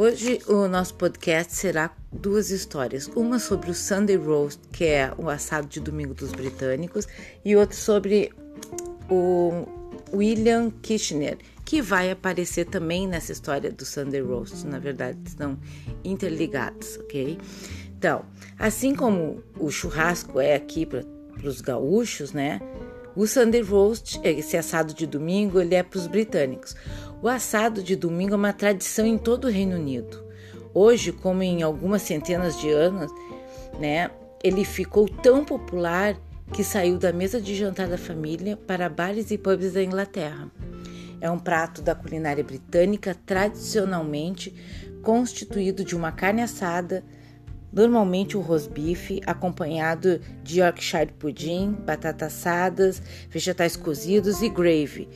Hoje o nosso podcast será duas histórias. Uma sobre o Sunday Roast, que é o assado de domingo dos britânicos, e outra sobre o William Kitchener, que vai aparecer também nessa história do Sunday Roast. Na verdade, estão interligados, ok? Então, assim como o churrasco é aqui para os gaúchos, né? O Sunday Roast, esse assado de domingo, ele é para os britânicos. O assado de domingo é uma tradição em todo o Reino Unido. Hoje, como em algumas centenas de anos, né, ele ficou tão popular que saiu da mesa de jantar da família para bares e pubs da Inglaterra. É um prato da culinária britânica tradicionalmente constituído de uma carne assada, normalmente o rosbife, acompanhado de Yorkshire pudim, batatas assadas, vegetais cozidos e gravy,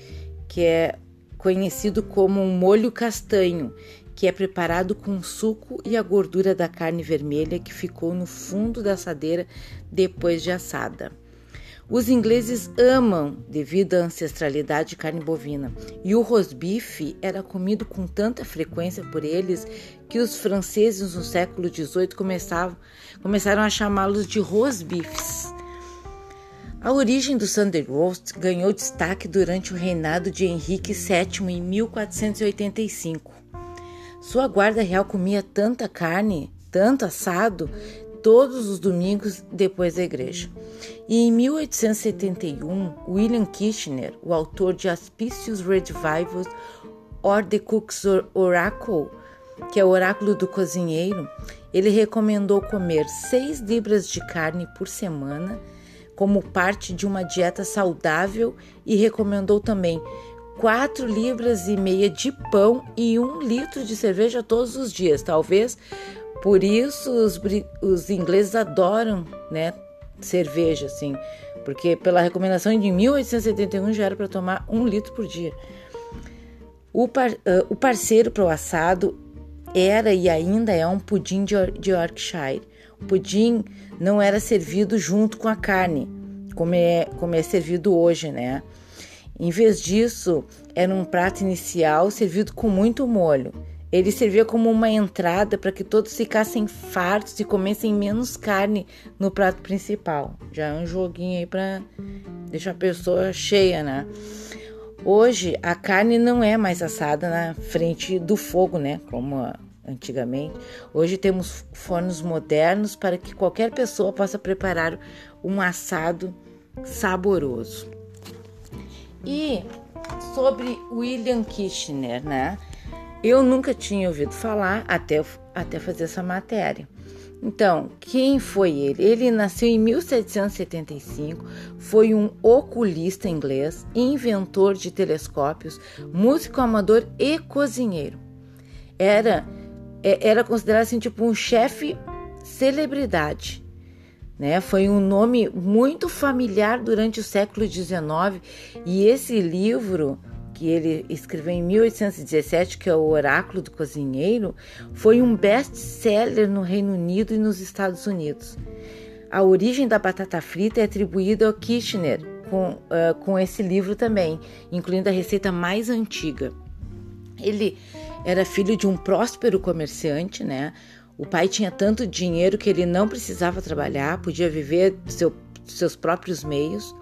que é conhecido como um molho castanho, que é preparado com suco e a gordura da carne vermelha que ficou no fundo da assadeira depois de assada. Os ingleses amam devido à ancestralidade de carne bovina, e o rosbife era comido com tanta frequência por eles que os franceses no século XVIII começavam, começaram a chamá-los de rosbifes. A origem do Sunday Roast ganhou destaque durante o reinado de Henrique VII em 1485. Sua guarda real comia tanta carne, tanto assado, todos os domingos depois da igreja. E em 1871, William Kitchener, o autor de Auspicious Revivals or the Cook's Oracle, que é o oráculo do cozinheiro, ele recomendou comer 6 libras de carne por semana como parte de uma dieta saudável e recomendou também 4 libras e meia de pão e 1 litro de cerveja todos os dias. Talvez por isso os, os ingleses adoram, né, cerveja, assim, porque pela recomendação de 1871 já era para tomar um litro por dia. O, par, uh, o parceiro para o assado era e ainda é um pudim de, de Yorkshire. O pudim não era servido junto com a carne, como é, como é servido hoje, né? Em vez disso, era um prato inicial servido com muito molho. Ele servia como uma entrada para que todos ficassem fartos e comessem menos carne no prato principal. Já é um joguinho aí para deixar a pessoa cheia, né? Hoje a carne não é mais assada na frente do fogo, né? Como antigamente. Hoje temos fornos modernos para que qualquer pessoa possa preparar um assado saboroso. E sobre William Kitchener, né? Eu nunca tinha ouvido falar até, até fazer essa matéria. Então, quem foi ele? Ele nasceu em 1775, foi um oculista inglês, inventor de telescópios, músico amador e cozinheiro. Era, é, era considerado assim, tipo um chefe celebridade. Né? Foi um nome muito familiar durante o século XIX e esse livro que ele escreveu em 1817, que é o Oráculo do Cozinheiro, foi um best-seller no Reino Unido e nos Estados Unidos. A origem da batata frita é atribuída ao Kitchener, com, uh, com esse livro também, incluindo a receita mais antiga. Ele era filho de um próspero comerciante, né? O pai tinha tanto dinheiro que ele não precisava trabalhar, podia viver seu, seus próprios meios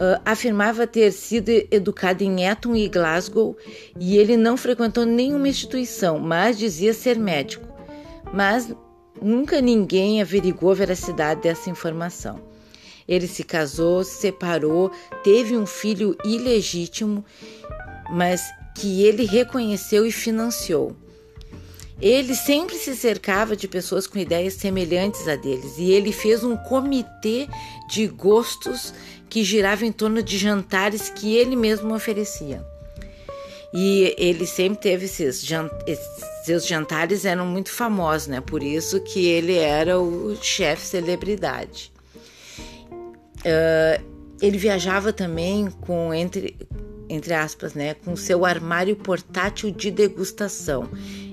uh, afirmava ter sido educado em Eton e Glasgow e ele não frequentou nenhuma instituição, mas dizia ser médico. Mas nunca ninguém averigou a veracidade dessa informação. Ele se casou, se separou, teve um filho ilegítimo, mas que ele reconheceu e financiou. Ele sempre se cercava de pessoas com ideias semelhantes a deles e ele fez um comitê de gostos que girava em torno de jantares que ele mesmo oferecia. E ele sempre teve esses, seus jantares eram muito famosos, né? Por isso que ele era o chefe celebridade. Uh, ele viajava também com entre entre aspas, né, com seu armário portátil de degustação.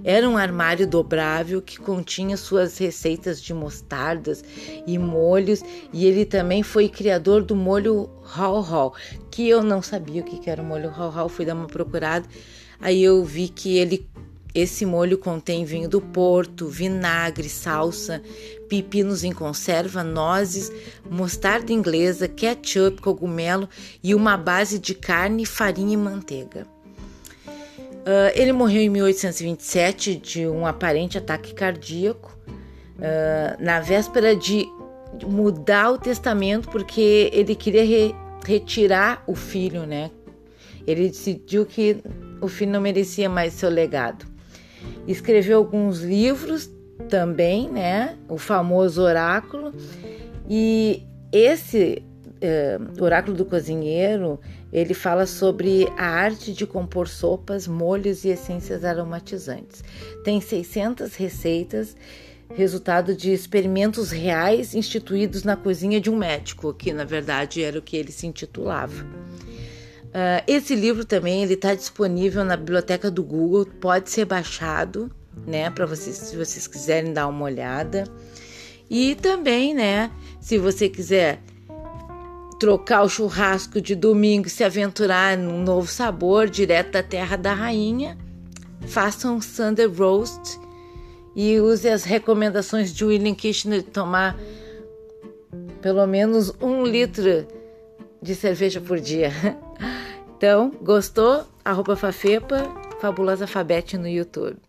Era um armário dobrável que continha suas receitas de mostardas e molhos, e ele também foi criador do molho Hall Hall, que eu não sabia o que era o molho Hall Hall, fui dar uma procurada, aí eu vi que ele Esse molho contém vinho do Porto, vinagre, salsa, pepinos em conserva, nozes, mostarda inglesa, ketchup, cogumelo e uma base de carne, farinha e manteiga. Uh, ele morreu em 1827 de um aparente ataque cardíaco, uh, na véspera de mudar o testamento, porque ele queria re retirar o filho, né? Ele decidiu que o filho não merecia mais seu legado. Escreveu alguns livros também, né? O famoso oráculo. E esse uh, oráculo do cozinheiro, ele fala sobre a arte de compor sopas, molhos e essências aromatizantes. Tem 600 receitas, resultado de experimentos reais instituídos na cozinha de um médico, que na verdade era o que ele se intitulava. Uh, esse livro também ele está disponível na biblioteca do Google, pode ser baixado, né, para vocês, se vocês quiserem dar uma olhada. E também, né, se você quiser trocar o churrasco de domingo e se aventurar num novo sabor direto da terra da rainha, faça um Sunday Roast e use as recomendações de William Kirchner de tomar pelo menos um litro de cerveja por dia. Então, gostou? Arroba Fafepa, Fabulosa Alfabete no YouTube.